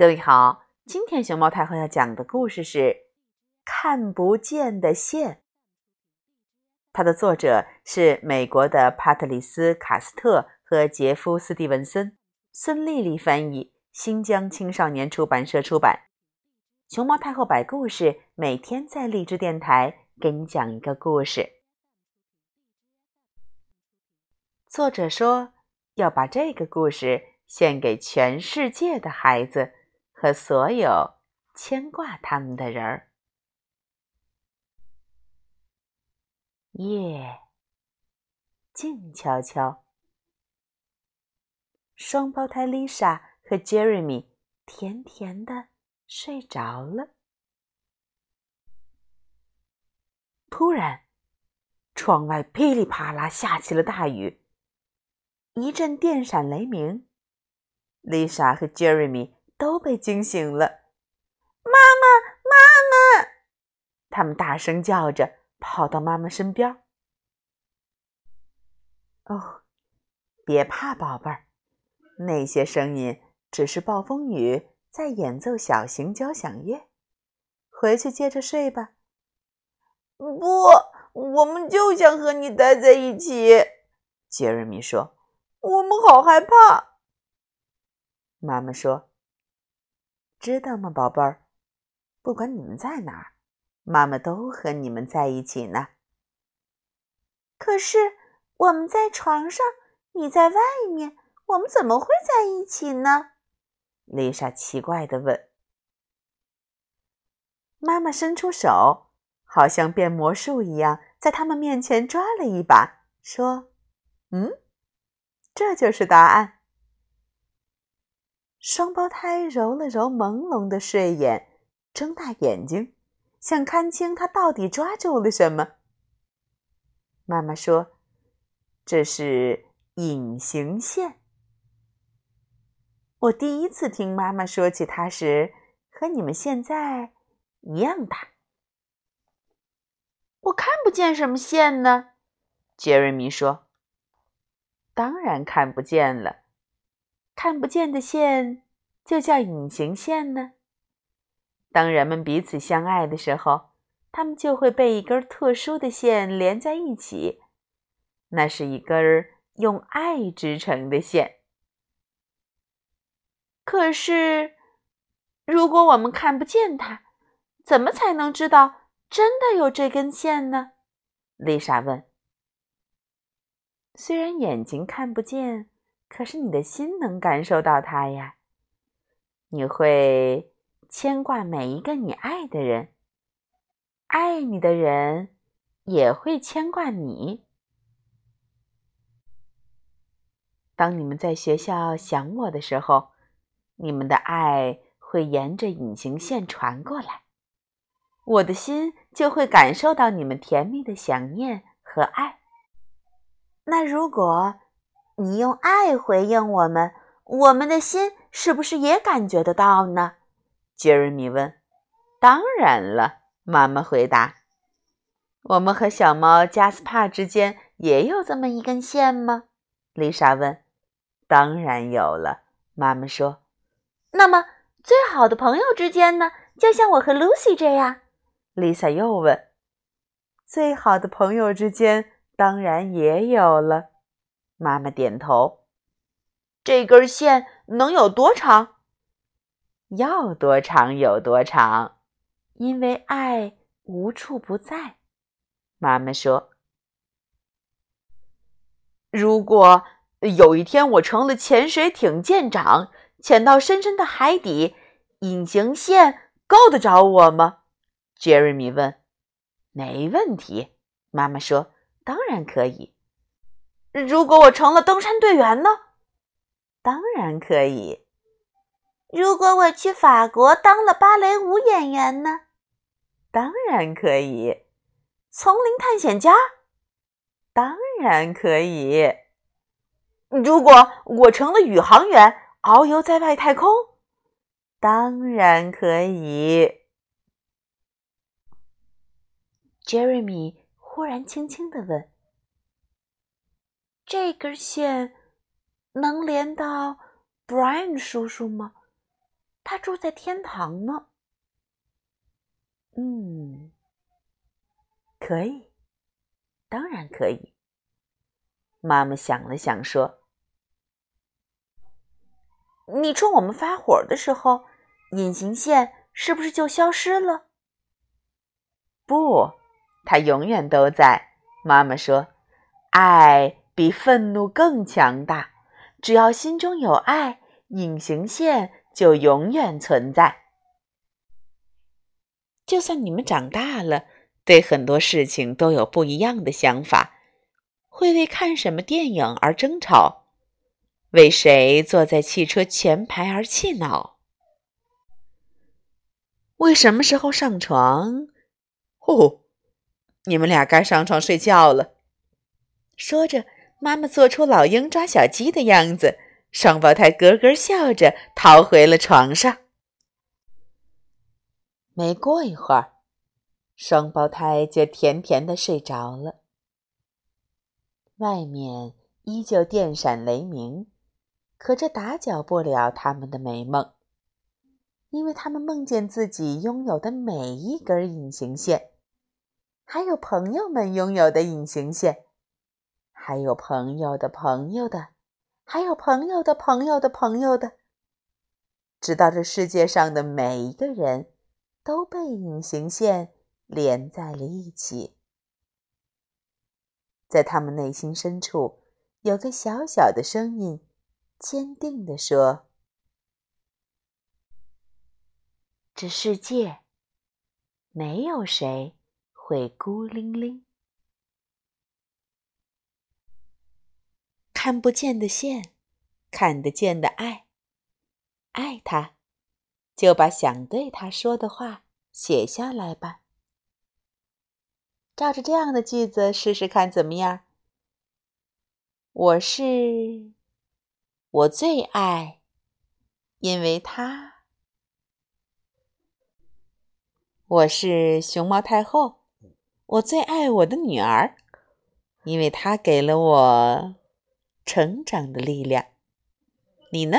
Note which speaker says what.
Speaker 1: 各位好，今天熊猫太后要讲的故事是《看不见的线》。它的作者是美国的帕特里斯·卡斯特和杰夫·斯蒂文森，孙丽丽翻译，新疆青少年出版社出版。熊猫太后摆故事，每天在励志电台给你讲一个故事。作者说要把这个故事献给全世界的孩子。和所有牵挂他们的人儿。夜静悄悄，双胞胎丽莎和 Jeremy 甜甜的睡着了。突然，窗外噼里啪啦下起了大雨，一阵电闪雷鸣，丽莎和 Jeremy。都被惊醒了，
Speaker 2: 妈妈，妈妈！
Speaker 1: 他们大声叫着，跑到妈妈身边。哦，别怕，宝贝儿，那些声音只是暴风雨在演奏小型交响乐。回去接着睡吧。
Speaker 2: 不，我们就想和你待在一起。
Speaker 1: 杰瑞米说：“
Speaker 2: 我们好害怕。”
Speaker 1: 妈妈说。知道吗，宝贝儿？不管你们在哪儿，妈妈都和你们在一起呢。
Speaker 2: 可是我们在床上，你在外面，我们怎么会在一起呢？
Speaker 1: 丽莎奇怪的问。妈妈伸出手，好像变魔术一样，在他们面前抓了一把，说：“嗯，这就是答案。”双胞胎揉了揉朦胧的睡眼，睁大眼睛，想看清他到底抓住了什么。妈妈说：“这是隐形线。”我第一次听妈妈说起它时，和你们现在一样大。
Speaker 2: 我看不见什么线呢，
Speaker 1: 杰瑞米说：“当然看不见了。”看不见的线就叫隐形线呢。当人们彼此相爱的时候，他们就会被一根特殊的线连在一起，那是一根用爱织成的线。
Speaker 2: 可是，如果我们看不见它，怎么才能知道真的有这根线呢？
Speaker 1: 丽莎问。虽然眼睛看不见。可是你的心能感受到它呀，你会牵挂每一个你爱的人，爱你的人也会牵挂你。当你们在学校想我的时候，你们的爱会沿着隐形线传过来，我的心就会感受到你们甜蜜的想念和爱。
Speaker 2: 那如果……你用爱回应我们，我们的心是不是也感觉得到呢？
Speaker 1: 杰瑞米问。当然了，妈妈回答。我们和小猫加斯帕之间也有这么一根线吗？丽莎问。当然有了，妈妈说。
Speaker 2: 那么最好的朋友之间呢？就像我和 Lucy 这样？
Speaker 1: 丽莎又问。最好的朋友之间当然也有了。妈妈点头。
Speaker 2: 这根线能有多长？
Speaker 1: 要多长有多长，因为爱无处不在。妈妈说：“如果有一天我成了潜水艇舰长，潜到深深的海底，隐形线够得着我吗？”杰瑞米问。“没问题。”妈妈说，“当然可以。”
Speaker 2: 如果我成了登山队员呢？
Speaker 1: 当然可以。
Speaker 2: 如果我去法国当了芭蕾舞演员呢？
Speaker 1: 当然可以。
Speaker 2: 丛林探险家？
Speaker 1: 当然可以。
Speaker 2: 如果我成了宇航员，遨游在外太空？
Speaker 1: 当然可以。Jeremy 忽然轻轻的问。
Speaker 2: 这根线能连到 Brian 叔叔吗？他住在天堂呢。
Speaker 1: 嗯，可以，当然可以。妈妈想了想说：“
Speaker 2: 你冲我们发火的时候，隐形线是不是就消失了？”
Speaker 1: 不，它永远都在。妈妈说：“爱比愤怒更强大。只要心中有爱，隐形线就永远存在。就算你们长大了，对很多事情都有不一样的想法，会为看什么电影而争吵，为谁坐在汽车前排而气恼，为什么时候上床？哦。”你们俩该上床睡觉了。说着，妈妈做出老鹰抓小鸡的样子，双胞胎咯咯笑着逃回了床上。没过一会儿，双胞胎就甜甜的睡着了。外面依旧电闪雷鸣，可这打搅不了他们的美梦，因为他们梦见自己拥有的每一根隐形线。还有朋友们拥有的隐形线，还有朋友的朋友的，还有朋友的朋友的朋友的，直到这世界上的每一个人都被隐形线连在了一起。在他们内心深处，有个小小的声音，坚定地说：“这世界没有谁。”会孤零零，看不见的线，看得见的爱，爱他，就把想对他说的话写下来吧。照着这样的句子试试看怎么样？我是我最爱，因为他。我是熊猫太后。我最爱我的女儿，因为她给了我成长的力量。你呢？